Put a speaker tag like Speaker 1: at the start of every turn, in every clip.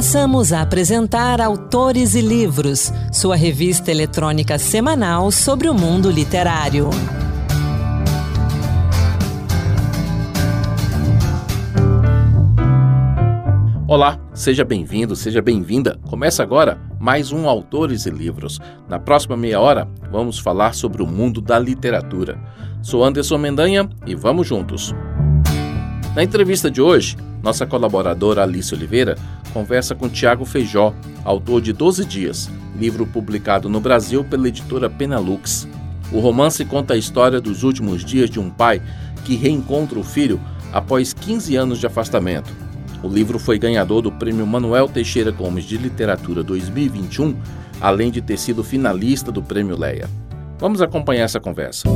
Speaker 1: Passamos a apresentar Autores e Livros, sua revista eletrônica semanal sobre o mundo literário.
Speaker 2: Olá, seja bem-vindo, seja bem-vinda. Começa agora mais um Autores e Livros. Na próxima meia hora, vamos falar sobre o mundo da literatura. Sou Anderson Mendanha e vamos juntos. Na entrevista de hoje, nossa colaboradora Alice Oliveira conversa com Tiago Feijó, autor de 12 Dias, livro publicado no Brasil pela editora Penalux. O romance conta a história dos últimos dias de um pai que reencontra o filho após 15 anos de afastamento. O livro foi ganhador do Prêmio Manuel Teixeira Gomes de Literatura 2021, além de ter sido finalista do Prêmio Leia. Vamos acompanhar essa conversa.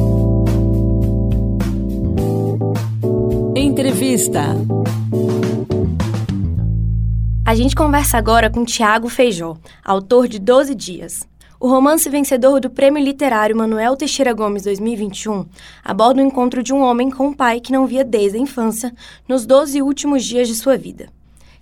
Speaker 1: Entrevista.
Speaker 3: A gente conversa agora com Tiago Feijó, autor de 12 Dias. O romance vencedor do Prêmio Literário Manuel Teixeira Gomes 2021 aborda o encontro de um homem com um pai que não via desde a infância nos 12 últimos dias de sua vida.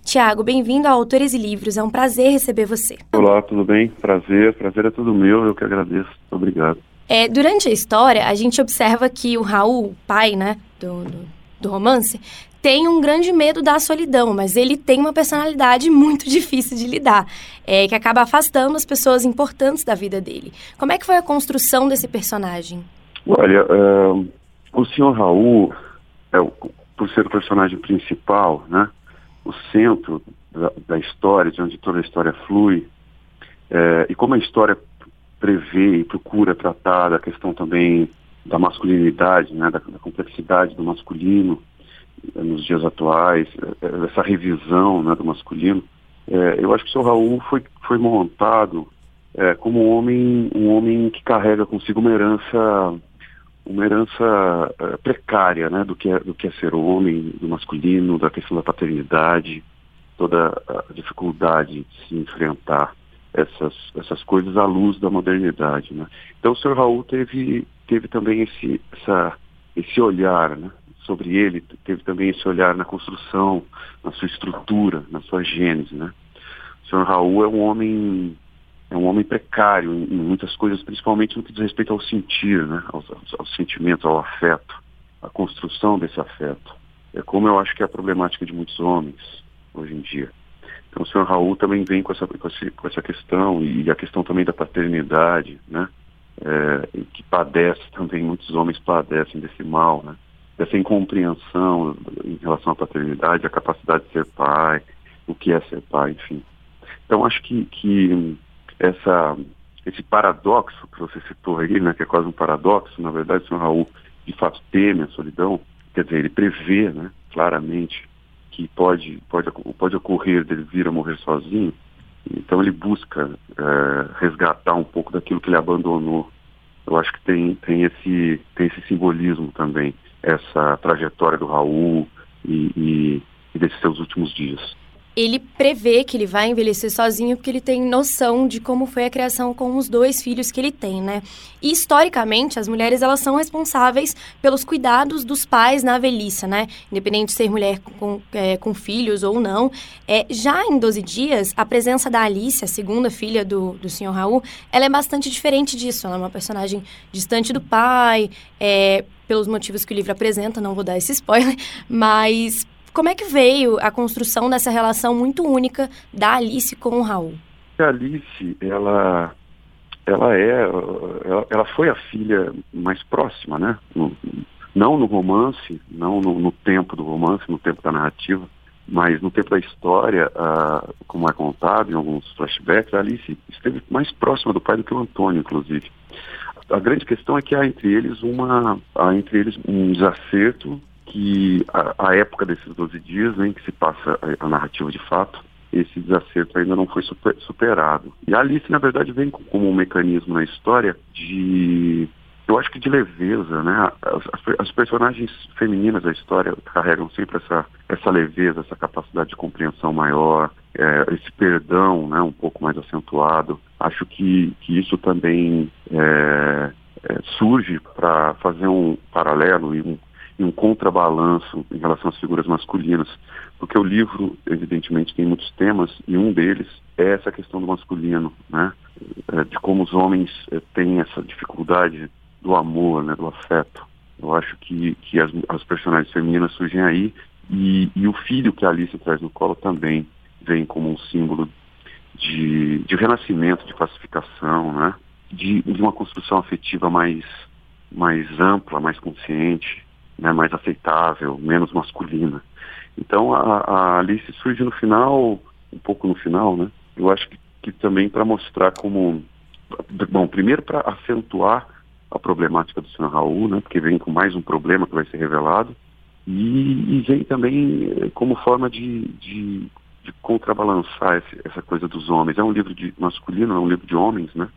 Speaker 3: Tiago, bem-vindo a Autores e Livros. É um prazer receber você.
Speaker 4: Olá, tudo bem? Prazer, prazer é tudo meu, eu que agradeço. Obrigado.
Speaker 3: É, durante a história, a gente observa que o Raul, pai né, do, do, do romance, tem um grande medo da solidão, mas ele tem uma personalidade muito difícil de lidar, é, que acaba afastando as pessoas importantes da vida dele. Como é que foi a construção desse personagem?
Speaker 4: Olha, uh, o senhor Raul, é, por ser o personagem principal, né, o centro da, da história, de onde toda a história flui, é, e como a história prevê e procura tratar da questão também da masculinidade, né, da, da complexidade do masculino, nos dias atuais, é, é, essa revisão né, do masculino, é, eu acho que o seu Raul foi, foi montado é, como um homem, um homem que carrega consigo uma herança, uma herança precária, né, do que é, do que é ser homem, do masculino, da questão da paternidade, toda a dificuldade de se enfrentar essas, essas coisas à luz da modernidade, né. Então o senhor Raul teve, teve também esse, essa, esse olhar, né, sobre ele, teve também esse olhar na construção, na sua estrutura, na sua gênese, né? O senhor Raul é um homem é um homem precário em, muitas coisas, principalmente no que diz respeito ao sentir, né? Ao, ao, ao sentimento, ao afeto, à construção desse afeto. É como eu acho que é a problemática de muitos homens hoje em dia. Então o senhor Raul também vem com essa, com, com essa questão e a questão também da paternidade, né? É, que padece também, muitos homens padecem desse mal, né? dessa incompreensão em relação à paternidade, a capacidade de ser pai, o que é ser pai, enfim. Então acho que, que essa, esse paradoxo que você citou aí, né, que é quase um paradoxo, na verdade, o senhor Raul de fato teme a solidão, quer dizer, ele prevê né, claramente que pode, pode, pode ocorrer dele vir a morrer sozinho, então ele busca é, resgatar um pouco daquilo que ele abandonou. Eu acho que tem, tem, esse, tem esse simbolismo também essa trajetória do Raul e, e, e desses seus últimos dias
Speaker 3: ele prevê que ele vai envelhecer sozinho porque ele tem noção de como foi a criação com os dois filhos que ele tem, né? E historicamente, as mulheres elas são responsáveis pelos cuidados dos pais na velhice, né? Independente de ser mulher com, é, com filhos ou não. É, já em 12 dias, a presença da Alice, a segunda filha do, do senhor Raul, ela é bastante diferente disso. Ela é uma personagem distante do pai, é, pelos motivos que o livro apresenta, não vou dar esse spoiler, mas como é que veio a construção dessa relação muito única da Alice com o Raul?
Speaker 4: A Alice, ela, ela é, ela, ela foi a filha mais próxima, né? No, não no romance, não no, no, tempo do romance, no tempo da narrativa, mas no tempo da história, como é contado em alguns flashbacks, a Alice esteve mais próxima do pai do que o Antônio, inclusive. A grande questão é que há entre eles uma, há entre eles um desacerto que a, a época desses 12 dias né, em que se passa a, a, narrativa de fato, esse desacerto ainda não foi super, superado. E a Alice, na verdade, vem como um mecanismo na história de eu acho que de leveza, né? As, as, personagens femininas da história carregam sempre essa, essa leveza, essa capacidade de compreensão maior, é, esse perdão, né? Um pouco mais acentuado. Acho que, que isso também é, é, surge para fazer um paralelo e um, e um contrabalanço em relação às figuras masculinas, porque o livro, evidentemente, tem muitos temas e um deles é essa questão do masculino, né? É, de como os homens é, têm essa dificuldade do amor, né? do afeto. Eu acho que, que as, as personagens femininas surgem aí e, e o filho que a Alice traz no colo também vem como um símbolo de, de renascimento, de pacificação, né? de, de uma construção afetiva mais, mais ampla, mais consciente, né? mais aceitável, menos masculina. Então a, a Alice surge no final, um pouco no final, né? Eu acho que, que também para mostrar como, bom, primeiro para acentuar a problemática do senhor Raul, né? Porque vem com mais um problema que vai ser revelado e, e vem também eh, como forma de, de, de contrabalançar esse, essa coisa dos homens. É um livro de masculino, é um livro de homens, né?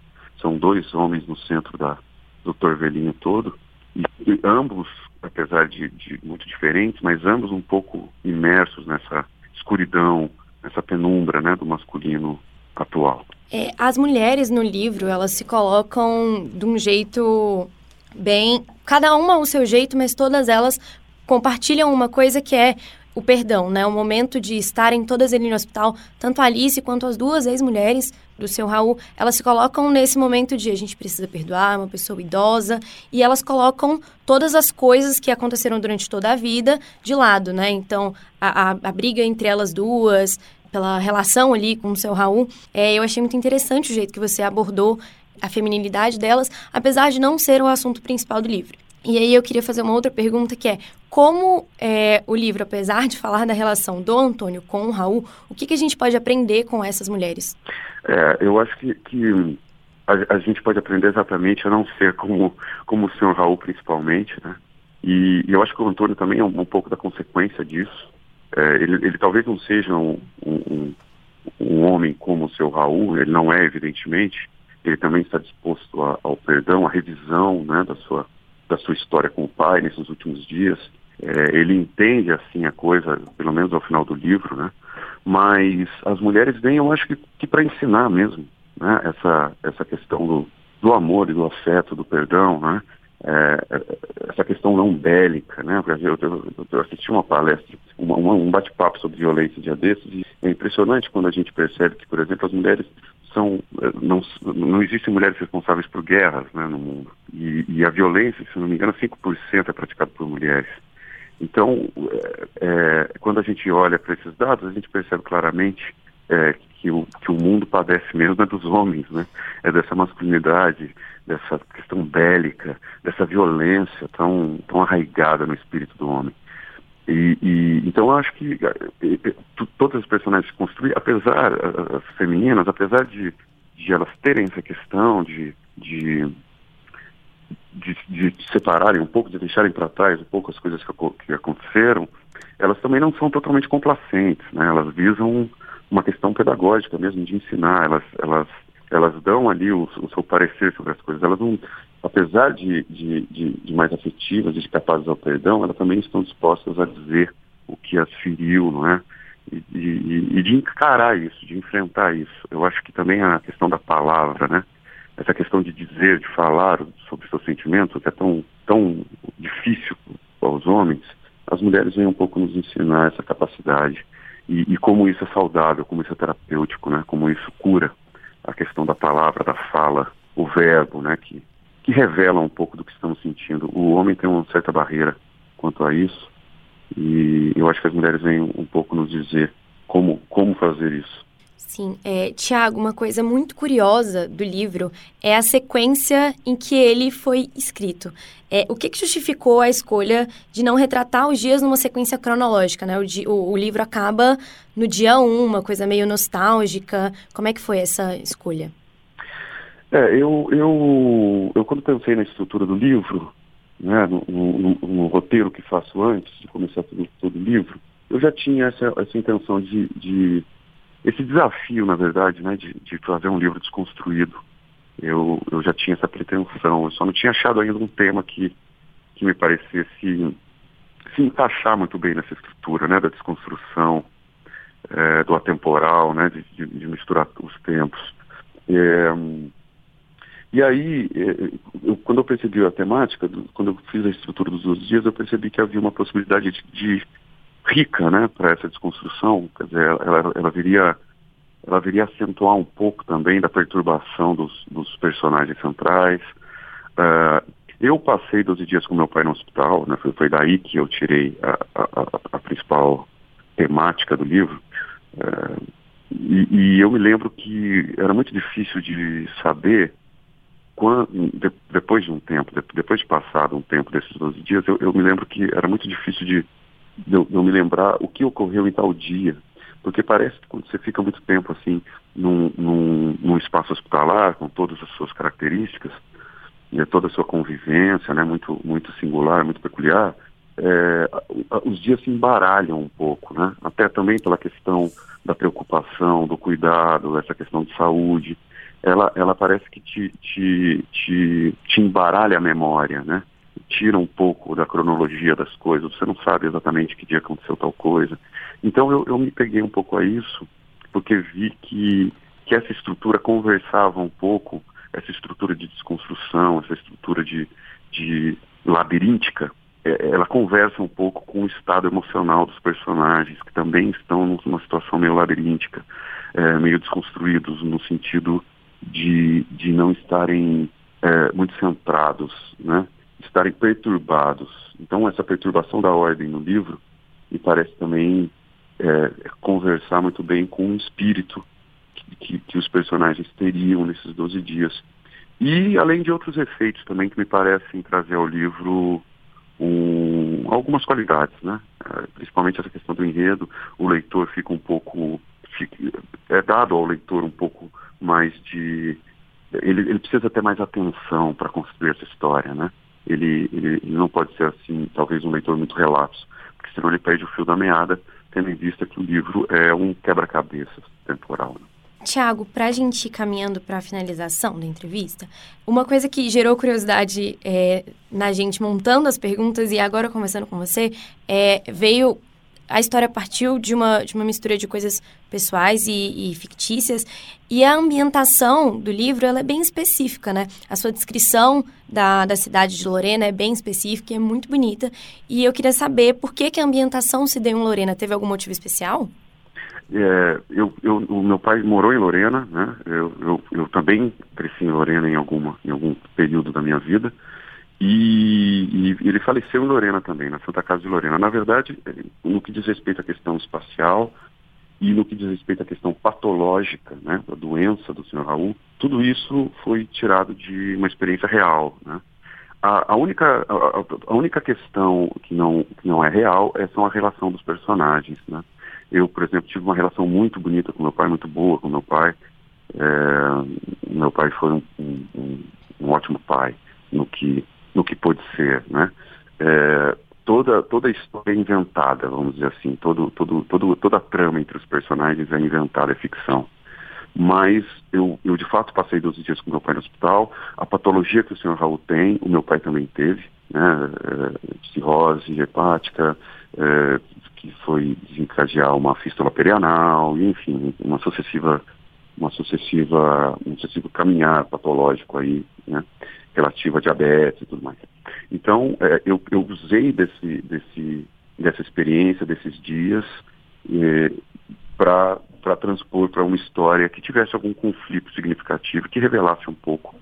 Speaker 4: São dois homens no centro da, do torvelinho todo e, e ambos apesar de, de, muito diferentes, mas ambos um pouco imersos nessa escuridão, nessa penumbra né, do masculino atual.
Speaker 3: É, as mulheres no livro, elas se colocam de um jeito bem... Cada uma ao seu jeito, mas todas elas compartilham uma coisa que é o perdão, né? O momento de estarem todas ali no hospital, tanto Alice quanto as duas ex-mulheres do seu Raul, elas se colocam nesse momento de a gente precisa perdoar uma pessoa idosa e elas colocam todas as coisas que aconteceram durante toda a vida de lado, né? Então, a, a, a briga entre elas duas, pela relação ali com o seu Raul, é, eu achei muito interessante o jeito que você abordou a feminilidade delas, apesar de não ser o assunto principal do livro. E aí eu queria fazer uma outra pergunta que é como é, o livro, apesar de falar da relação do Antônio com o Raul, o que, que a gente pode aprender com essas mulheres?
Speaker 4: É, eu acho que, que a, a, gente pode aprender exatamente a não ser como, como o senhor Raul, principalmente, né? E, e eu acho que o Antônio também é um, um pouco da consequência disso. É, ele, ele, talvez não seja um, um, um, homem como o seu Raul, ele não é, evidentemente. Ele também está disposto a, ao perdão, à revisão né, da sua da sua história com o pai nesses últimos dias. É, ele entende assim a coisa, pelo menos ao final do livro, né? Mas as mulheres vêm, eu acho que, que para ensinar mesmo, né? Essa essa questão do, do amor e do afeto, do perdão, né? É, essa questão não bélica, né? Eu, eu, eu assisti uma palestra, uma, uma, um bate-papo sobre violência dia desses e é impressionante quando a gente percebe que, por exemplo, as mulheres são eh, não, não existem mulheres responsáveis por guerras né, no mundo. E, e, a violência, se não me engano, 5% é praticada por mulheres. Então, é, quando a gente olha para esses dados, a gente percebe claramente é, que, o, que o mundo padece menos é dos homens, né? É dessa masculinidade, dessa questão bélica, dessa violência tão, tão arraigada no espírito do homem. E, e, então eu acho que e, todas as personagens que construí, apesar, as femininas, apesar de, de elas terem essa questão de, de, de, de separarem um pouco, de deixarem para trás um pouco as coisas que, que, aconteceram, elas também não são totalmente complacentes, né? Elas visam uma questão pedagógica mesmo, de ensinar, elas, elas, elas dão ali o, o seu parecer sobre as coisas, elas não apesar de, de, de, de mais afetivas de capazes ao perdão, elas também estão dispostas a dizer o que as feriu, não é? E, e, e, de encarar isso, de enfrentar isso. Eu acho que também a questão da palavra, né? Essa questão de dizer, de falar sobre seus sentimentos, que é tão, tão difícil aos homens, as mulheres vêm um pouco nos ensinar essa capacidade. E, e como isso é saudável, como isso é terapêutico, né? Como isso cura a questão da palavra, da fala, o verbo, né? Que que revela um pouco do que estamos sentindo. O homem tem uma certa barreira quanto a isso e eu acho que as mulheres vêm um pouco nos dizer como, como fazer isso.
Speaker 3: Sim, é, Tiago, uma coisa muito curiosa do livro é a sequência em que ele foi escrito. É, o que, que justificou a escolha de não retratar os dias numa sequência cronológica? Né? O, o, o livro acaba no dia 1, uma coisa meio nostálgica. Como é que foi essa escolha?
Speaker 4: É, eu, eu, eu quando pensei na estrutura do livro, né, no, no, no roteiro que faço antes de começar todo o livro, eu já tinha essa, essa intenção de, de, esse desafio, na verdade, né, de, de fazer um livro desconstruído. Eu, eu já tinha essa pretensão, eu só não tinha achado ainda um tema que, que me parecesse se encaixar muito bem nessa estrutura, né, da desconstrução, é, do atemporal, né, de, de, de misturar os tempos. É, E aí, eh, eu, quando eu percebi a temática, quando eu fiz a estrutura dos 12 dias, eu percebi que havia uma possibilidade de, de rica, né, para essa desconstrução. Quer dizer, ela, ela viria ela viria acentuar um pouco também da perturbação dos, dos personagens centrais. Uh, eu passei 12 dias com meu pai no hospital, né, foi, foi daí que eu tirei a, a, a principal temática do livro. Uh, e, e, eu me lembro que era muito difícil de saber quando, de, depois de um tempo, de, depois de passado um tempo desses 12 dias, eu, eu me lembro que era muito difícil de, eu, eu me lembrar o que ocorreu em tal dia. Porque parece que quando você fica muito tempo assim num, num, num espaço hospitalar, com todas as suas características, e toda a sua convivência, né, muito, muito singular, muito peculiar, é, os dias se embaralham um pouco, né? Até também pela questão da preocupação, do cuidado, essa questão de saúde, ela, ela parece que te, te, te, te embaralha a memória, né? Tira um pouco da cronologia das coisas, você não sabe exatamente que dia aconteceu tal coisa. Então eu, eu me peguei um pouco a isso, porque vi que, que essa estrutura conversava um pouco, essa estrutura de desconstrução, essa estrutura de, de labiríntica, é, ela conversa um pouco com o estado emocional dos personagens, que também estão numa situação meio labiríntica, é, meio desconstruídos no sentido de, de não estarem é, muito centrados, né? Estarem perturbados. Então, essa perturbação da ordem no livro me parece também é, conversar muito bem com o espírito que, que, que os personagens teriam nesses 12 dias. E além de outros efeitos também que me parecem trazer ao livro um, algumas qualidades, né? É, principalmente essa questão do enredo, o leitor fica um pouco, fica, é dado ao leitor um pouco mais de, ele, ele precisa ter mais atenção para construir essa história, né? Ele, ele, ele, não pode ser assim, talvez um leitor muito relapso, porque senão ele perde o fio da meada, tendo em vista que o livro é um quebra-cabeças temporal. Né?
Speaker 3: Tiago, para a gente ir caminhando para a finalização da entrevista, uma coisa que gerou curiosidade é, na gente montando as perguntas e agora conversando com você, é, veio a história partiu de uma, de uma mistura de coisas pessoais e, e, fictícias e a ambientação do livro ela é bem específica, né? A sua descrição da, da cidade de Lorena é bem específica e é muito bonita. E eu queria saber por que, que a ambientação se deu em Lorena. Teve algum motivo especial?
Speaker 4: É, eu, eu, o meu pai morou em Lorena, né? Eu, eu, eu, também cresci em Lorena em, alguma, em algum período da minha vida. E, e, ele faleceu em Lorena também, na Santa Casa de Lorena. Na verdade, no que diz respeito à questão espacial e no que diz respeito à questão patológica, né, da doença do senhor Raul, tudo isso foi tirado de uma experiência real, né? A, a única, a, a, única questão que não, que não é real é são a relação dos personagens, né? Eu, por exemplo, tive uma relação muito bonita com meu pai, muito boa com meu pai. É, meu pai foi um, um, um, ótimo pai no que, no que pôde ser, né? É, toda, toda a história é inventada, vamos dizer assim. Todo, todo, todo, toda a trama entre os personagens é inventada, é ficção. Mas eu, eu, de fato, passei 12 dias com meu pai no hospital. A patologia que o senhor Raul tem, o meu pai também teve, né? É, cirrose hepática, é, que foi desencadear uma fístula perianal, enfim, uma sucessiva, uma sucessiva, um sucessivo caminhar patológico aí, né, relativo a diabetes e tudo mais. Então, é, eu, eu usei desse, desse, dessa experiência, desses dias, é, para transpor para uma história que tivesse algum conflito significativo, que revelasse um pouco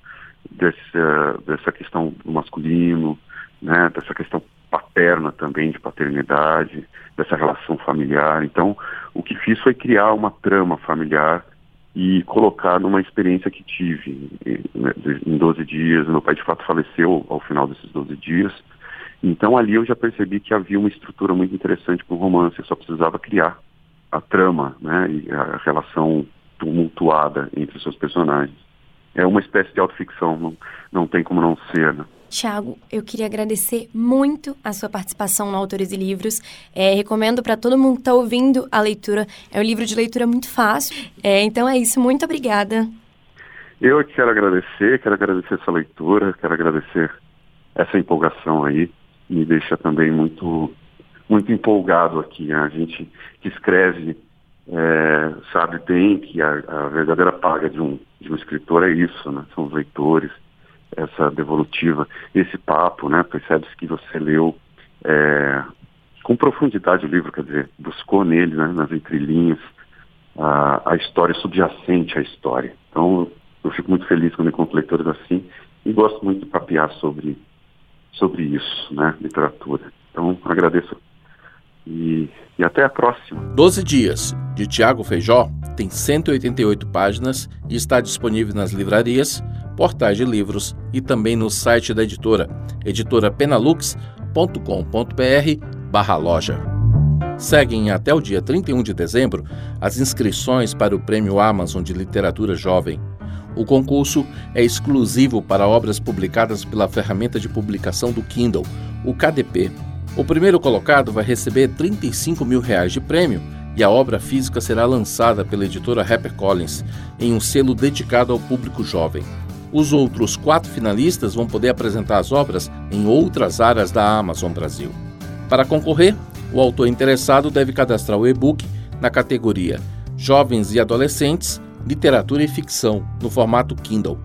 Speaker 4: dessa, dessa questão do masculino, né, dessa questão paterna também, de paternidade, dessa relação familiar. Então, o que fiz foi criar uma trama familiar e colocar numa experiência que tive né, em 12 dias. Meu pai, de fato, faleceu ao final desses 12 dias. Então, ali eu já percebi que havia uma estrutura muito interessante para o romance. Eu só precisava criar a trama né, e a relação tumultuada entre os seus personagens. É uma espécie de autoficção, não, não tem como não ser. Né?
Speaker 3: Tiago, eu queria agradecer muito a sua participação no Autores e Livros. É, recomendo para todo mundo que está ouvindo a leitura. É um livro de leitura muito fácil. É, então é isso, muito obrigada.
Speaker 4: Eu quero agradecer, quero agradecer essa leitura, quero agradecer essa empolgação aí. Me deixa também muito, muito empolgado aqui. Né? A gente que escreve é, sabe bem que a, a, verdadeira paga de um, de um escritor é isso, né? São os leitores, essa devolutiva, esse papo, né? Percebe-se que você leu é, com profundidade o livro, quer dizer, buscou nele, né, nas entrelinhas, a, a história subjacente à história. Então, eu fico muito feliz quando encontro leitores assim e gosto muito de papear sobre, sobre isso, né, literatura. Então, agradeço e, e até a próxima.
Speaker 2: Doze Dias, de Tiago Feijó, tem 188 páginas e está disponível nas livrarias, portais de livros e também no site da editora, editorapenalux.com.br loja. Seguem até o dia 31 de dezembro as inscrições para o Prêmio Amazon de Literatura Jovem. O concurso é exclusivo para obras publicadas pela ferramenta de publicação do Kindle, o KDP. O primeiro colocado vai receber 35 mil reais de prêmio e a obra física será lançada pela editora HarperCollins em um selo dedicado ao público jovem. Os outros quatro finalistas vão poder apresentar as obras em outras áreas da Amazon Brasil. Para concorrer, o autor interessado deve cadastrar o e-book na categoria Jovens e Adolescentes, Literatura e Ficção, no formato Kindle.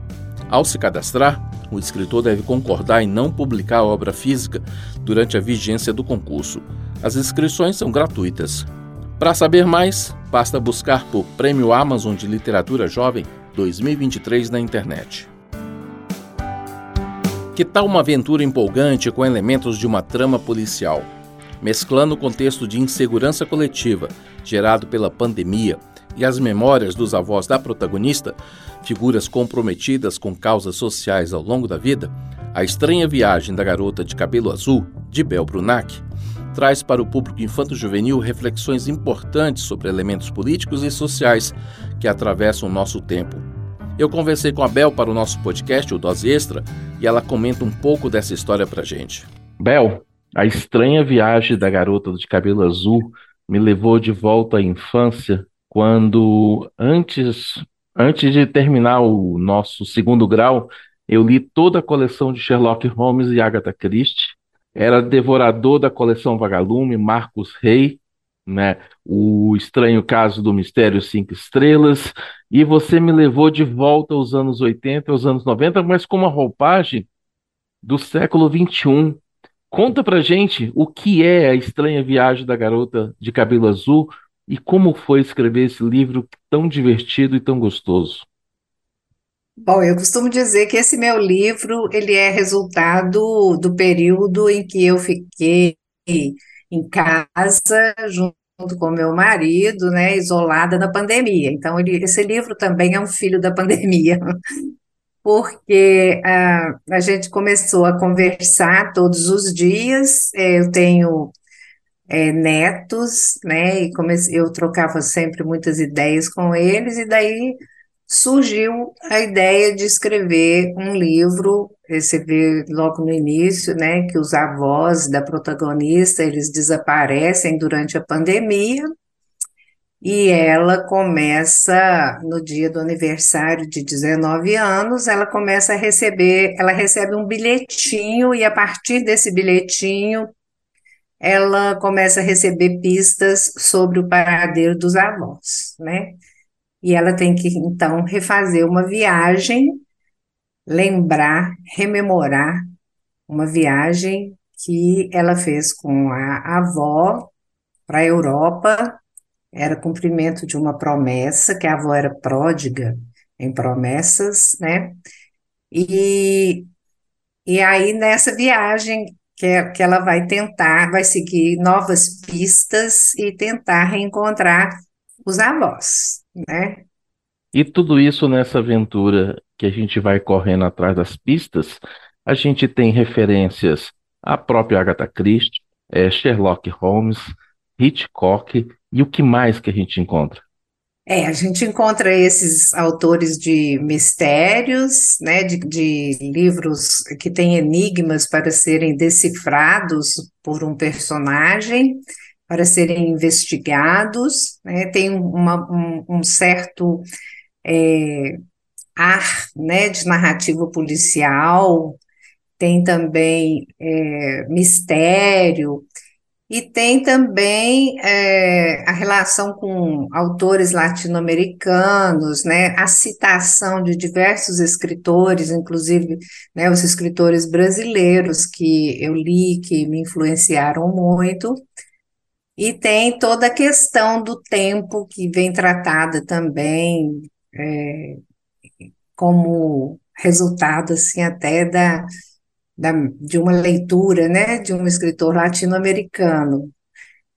Speaker 2: Ao se cadastrar, o escritor deve concordar em não publicar a obra física durante a vigência do concurso. As inscrições são gratuitas. Para saber mais, basta buscar por Prêmio Amazon de Literatura Jovem 2023 na internet. Que tal uma aventura empolgante com elementos de uma trama policial? Mesclando o contexto de insegurança coletiva gerado pela pandemia e as memórias dos avós da protagonista, figuras comprometidas com causas sociais ao longo da vida, a estranha viagem da garota de cabelo azul, de Bel Brunac, traz para o público infanto-juvenil reflexões importantes sobre elementos políticos e sociais que atravessam o nosso tempo eu conversei com a Bel para o nosso podcast, o Dose Extra, e ela comenta um pouco dessa história pra gente. Bel, a estranha viagem da garota de cabelo azul me levou de volta à infância, quando antes, antes de terminar o nosso segundo grau, eu li toda a coleção de Sherlock Holmes e Agatha Christie. Era devorador da coleção Vagalume, Marcos Rey, né? O Estranho Caso do Mistério Cinco Estrelas, e você me levou de volta aos anos 80, aos anos 90, mas com uma roupagem do século 21. Conta pra gente o que é a estranha viagem da garota de cabelo azul e como foi escrever esse livro tão divertido e tão gostoso.
Speaker 5: Bom, eu costumo dizer que esse meu livro ele é resultado do período em que eu fiquei em casa junto com meu marido, né, isolada na pandemia. Então, ele, esse livro também é um filho da pandemia, porque a, a gente começou a conversar todos os dias. É, eu tenho é, netos, né, e comecei, eu trocava sempre muitas ideias com eles, e daí surgiu a ideia de escrever um livro. Você vê logo no início, né, que os avós da protagonista eles desaparecem durante a pandemia e ela começa no dia do aniversário de 19 anos, ela começa a receber, ela recebe um bilhetinho e a partir desse bilhetinho ela começa a receber pistas sobre o paradeiro dos avós, né? E ela tem que então refazer uma viagem, lembrar, rememorar uma viagem que ela fez com a avó para a Europa, era cumprimento de uma promessa, que a avó era pródiga em promessas, né? E, e aí nessa viagem que, que ela vai tentar, vai seguir novas pistas e tentar reencontrar os avós né?
Speaker 2: E tudo isso nessa aventura que a gente vai correndo atrás das pistas, a gente tem referências à própria Agatha Christie, é, Sherlock Holmes, Hitchcock e o que mais que a gente encontra?
Speaker 5: É, a gente encontra esses autores de mistérios, né, de, de, livros que têm enigmas para serem decifrados por um personagem para serem investigados, né? tem uma, um, um, certo é, ar né, de narrativa policial, tem também é, mistério, E tem também é, a relação com autores latino-americanos, né, a citação de diversos escritores, inclusive né, os escritores brasileiros que eu li, que me influenciaram muito. E tem toda a questão do tempo que vem tratada também é, como resultado assim até da da, de uma leitura, né, de um escritor latino-americano.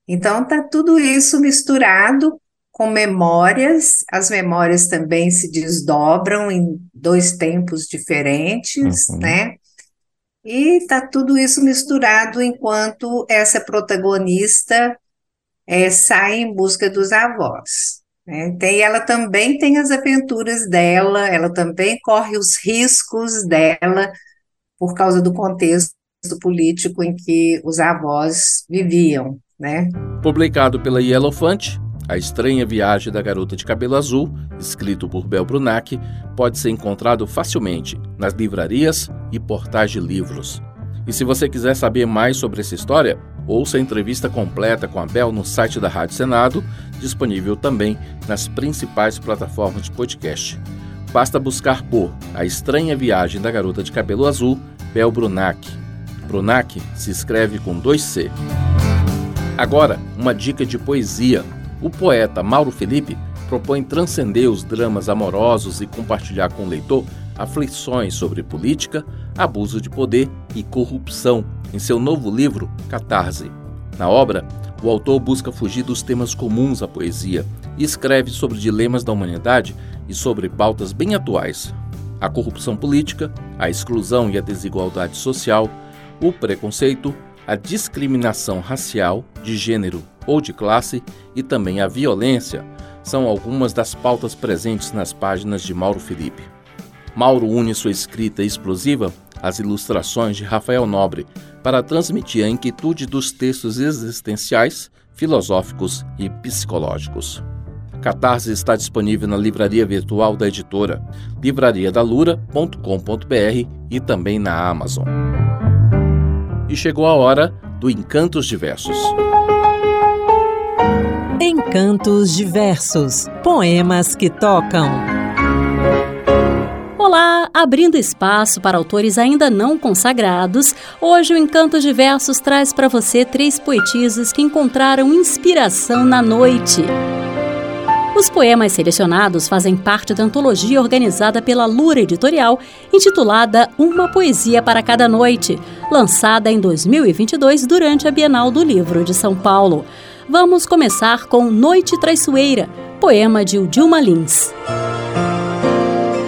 Speaker 5: Então, está tudo isso misturado com memórias, as memórias também se desdobram em dois tempos diferentes, uhum. né? E está tudo isso misturado enquanto essa protagonista é, sai em busca dos avós. Né? Tem, ela também tem as aventuras dela, ela também corre os riscos dela, por causa do contexto político em que os avós viviam, né?
Speaker 2: Publicado pela Yellowfant, A Estranha Viagem da Garota de Cabelo Azul, escrito por Bel Brunac, pode ser encontrado facilmente nas livrarias e portais de livros. E se você quiser saber mais sobre essa história, ouça a entrevista completa com a Bel no site da Rádio Senado, disponível também nas principais plataformas de podcast. Basta buscar por A Estranha Viagem da Garota de Cabelo Azul Bel Brunac. Brunac se escreve com dois C. Agora, uma dica de poesia. O poeta Mauro Felipe propõe transcender os dramas amorosos e compartilhar com o leitor aflições sobre política, abuso de poder e corrupção em seu novo livro Catarse. Na obra, o autor busca fugir dos temas comuns à poesia e escreve sobre dilemas da humanidade e sobre pautas bem atuais, a corrupção política, a exclusão e a desigualdade social, o preconceito, a discriminação racial, de gênero ou de classe e também a violência são algumas das pautas presentes nas páginas de Mauro Felipe. Mauro une sua escrita explosiva às ilustrações de Rafael Nobre para transmitir a inquietude dos textos existenciais, filosóficos e psicológicos. Catarse está disponível na livraria virtual da editora, livrariadalura.com.br e também na Amazon. E chegou a hora do Encantos Diversos.
Speaker 1: Encantos Diversos Poemas que tocam.
Speaker 6: Olá, abrindo espaço para autores ainda não consagrados, hoje o Encantos Diversos traz para você três poetisas que encontraram inspiração na noite. Os poemas selecionados fazem parte da antologia organizada pela Lura Editorial, intitulada Uma Poesia para Cada Noite, lançada em 2022 durante a Bienal do Livro de São Paulo. Vamos começar com Noite Traiçoeira, poema de Dilma Lins.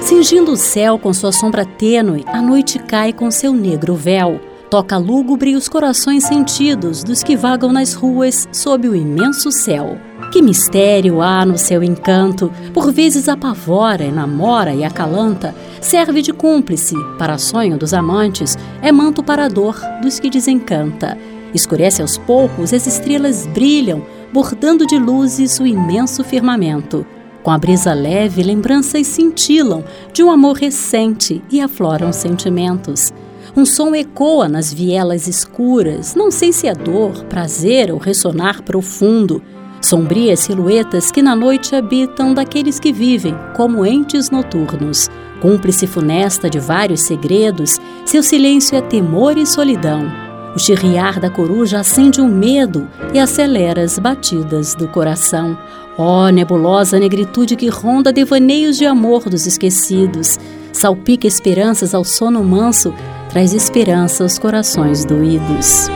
Speaker 6: Cingindo o céu com sua sombra tênue, a noite cai com seu negro véu. Toca lúgubre os corações sentidos dos que vagam nas ruas sob o imenso céu. Que mistério há no seu encanto, por vezes apavora, enamora e acalanta, serve de cúmplice para sonho dos amantes, é manto para a dor dos que desencanta. Escurece aos poucos, as estrelas brilham, bordando de luzes o imenso firmamento. Com a brisa leve, lembranças cintilam de um amor recente e afloram sentimentos. Um som ecoa nas vielas escuras, não sei se é dor, prazer ou ressonar profundo. Sombrias silhuetas que na noite habitam daqueles que vivem como entes noturnos. Cúmplice funesta de vários segredos, seu silêncio é temor e solidão. O chirriar da coruja acende um medo e acelera as batidas do coração. Ó oh, nebulosa negritude que ronda devaneios de amor dos esquecidos, salpica esperanças ao sono manso, traz esperança aos corações doídos.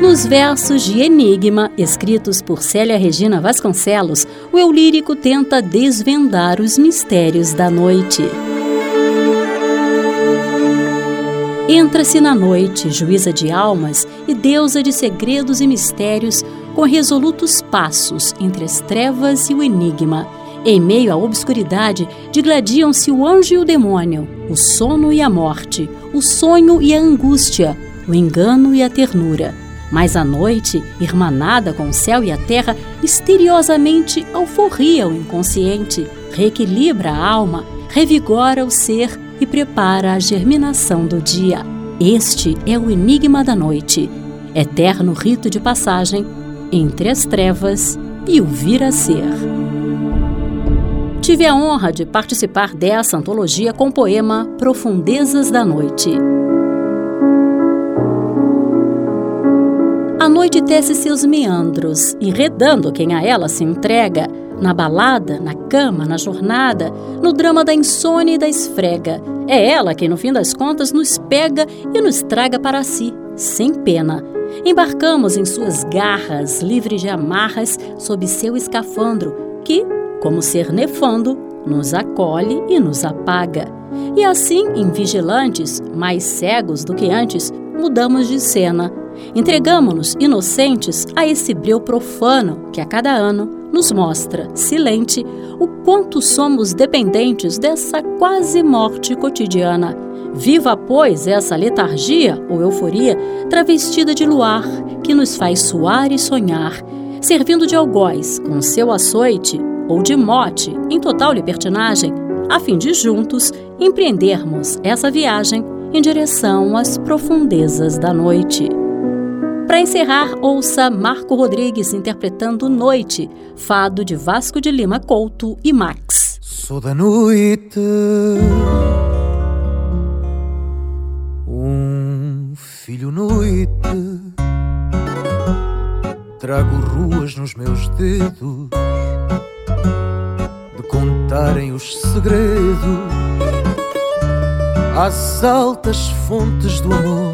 Speaker 6: Nos versos de Enigma, escritos por Célia Regina Vasconcelos, o eu lírico tenta desvendar os mistérios da noite. Entra-se na noite, juíza de almas e deusa de segredos e mistérios, com resolutos passos entre as trevas e o enigma. Em meio à obscuridade, digladiam-se o anjo e o demônio, o sono e a morte, o sonho e a angústia, o engano e a ternura. Mas a noite, irmanada com o céu e a terra, misteriosamente alforria o inconsciente, reequilibra a alma, revigora o ser e prepara a germinação do dia. Este é o enigma da noite. eterno rito de passagem entre as trevas e o vir a ser. Tive a honra de participar dessa antologia com o poema Profundezas da Noite. A noite tece seus meandros, enredando quem a ela se entrega, na balada, na cama, na jornada, no drama da insônia e da esfrega. É ela quem, no fim das contas, nos pega e nos traga para si, sem pena. Embarcamos em suas garras, livres de amarras, sob seu escafandro, que, como ser nefando, nos acolhe e nos apaga. E assim, em vigilantes, mais cegos do que antes, mudamos de cena. Entregamos-nos inocentes a esse breu profano que a cada ano nos mostra, silente, o quanto somos dependentes dessa quase morte cotidiana. Viva, pois, essa letargia ou euforia travestida de luar que nos faz suar e sonhar, servindo de algoz com seu açoite ou de mote em total libertinagem, a fim de juntos empreendermos essa viagem em direção às profundezas da noite. Para encerrar, ouça Marco Rodrigues interpretando Noite, fado de Vasco de Lima Couto e Max.
Speaker 7: Sou da noite, um filho noite, trago ruas nos meus dedos de contarem os segredos às altas fontes do amor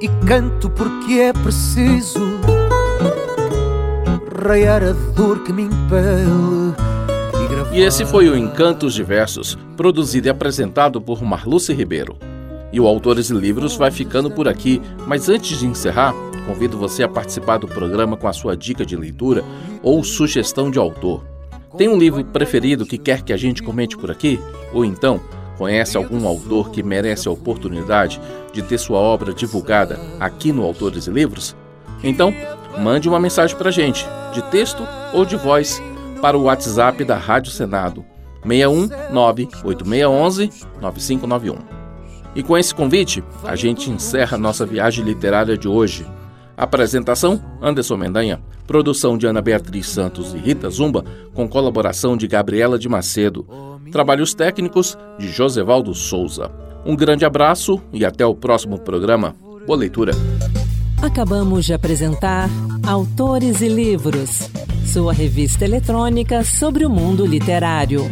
Speaker 7: e canto porque é preciso raiar a dor que me impele.
Speaker 2: E, e esse foi o Encantos Diversos, produzido e apresentado por Marluce Ribeiro. E o Autores e Livros vai ficando por aqui, mas antes de encerrar, convido você a participar do programa com a sua dica de leitura ou sugestão de autor. Tem um livro preferido que quer que a gente comente por aqui? Ou então, Conhece algum autor que merece a oportunidade de ter sua obra divulgada aqui no Autores e Livros? Então, mande uma mensagem para a gente, de texto ou de voz, para o WhatsApp da Rádio Senado, 61 98611 9591. E com esse convite, a gente encerra nossa viagem literária de hoje. Apresentação: Anderson Mendanha. Produção de Ana Beatriz Santos e Rita Zumba, com colaboração de Gabriela de Macedo. Trabalhos técnicos de Josevaldo Souza. Um grande abraço e até o próximo programa. Boa leitura.
Speaker 1: Acabamos de apresentar Autores e Livros, sua revista eletrônica sobre o mundo literário.